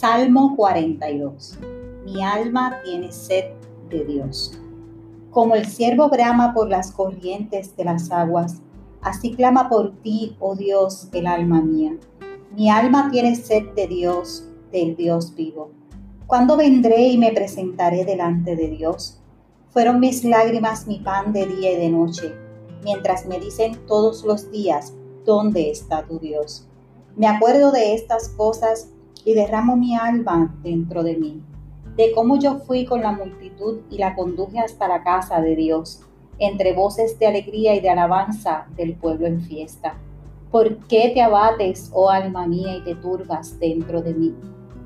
Salmo 42. Mi alma tiene sed de Dios. Como el siervo brama por las corrientes de las aguas, así clama por ti, oh Dios, el alma mía. Mi alma tiene sed de Dios, del Dios vivo. ¿Cuándo vendré y me presentaré delante de Dios? Fueron mis lágrimas mi pan de día y de noche, mientras me dicen todos los días, ¿dónde está tu Dios? Me acuerdo de estas cosas y derramo mi alma dentro de mí, de cómo yo fui con la multitud y la conduje hasta la casa de Dios, entre voces de alegría y de alabanza del pueblo en fiesta. ¿Por qué te abates, oh alma mía, y te turbas dentro de mí?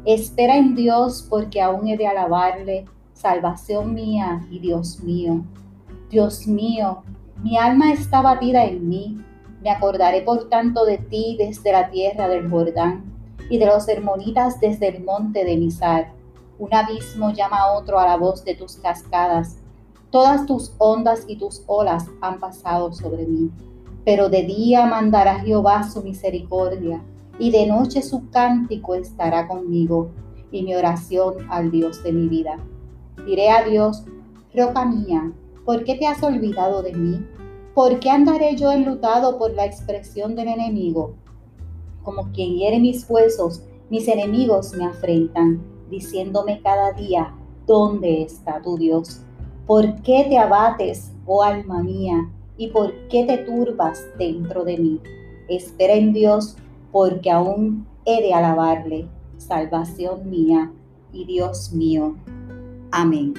Espera en Dios, porque aún he de alabarle, salvación mía y Dios mío. Dios mío, mi alma está batida en mí. Me acordaré por tanto de ti desde la tierra del Jordán y de los hermonitas desde el monte de Misar. Un abismo llama a otro a la voz de tus cascadas. Todas tus ondas y tus olas han pasado sobre mí. Pero de día mandará Jehová su misericordia, y de noche su cántico estará conmigo, y mi oración al Dios de mi vida. Diré a Dios, roca mía, ¿por qué te has olvidado de mí? ¿Por qué andaré yo enlutado por la expresión del enemigo? Como quien hiere mis huesos, mis enemigos me afrentan, diciéndome cada día, ¿dónde está tu Dios? ¿Por qué te abates, oh alma mía? ¿Y por qué te turbas dentro de mí? Espera en Dios, porque aún he de alabarle, salvación mía y Dios mío. Amén.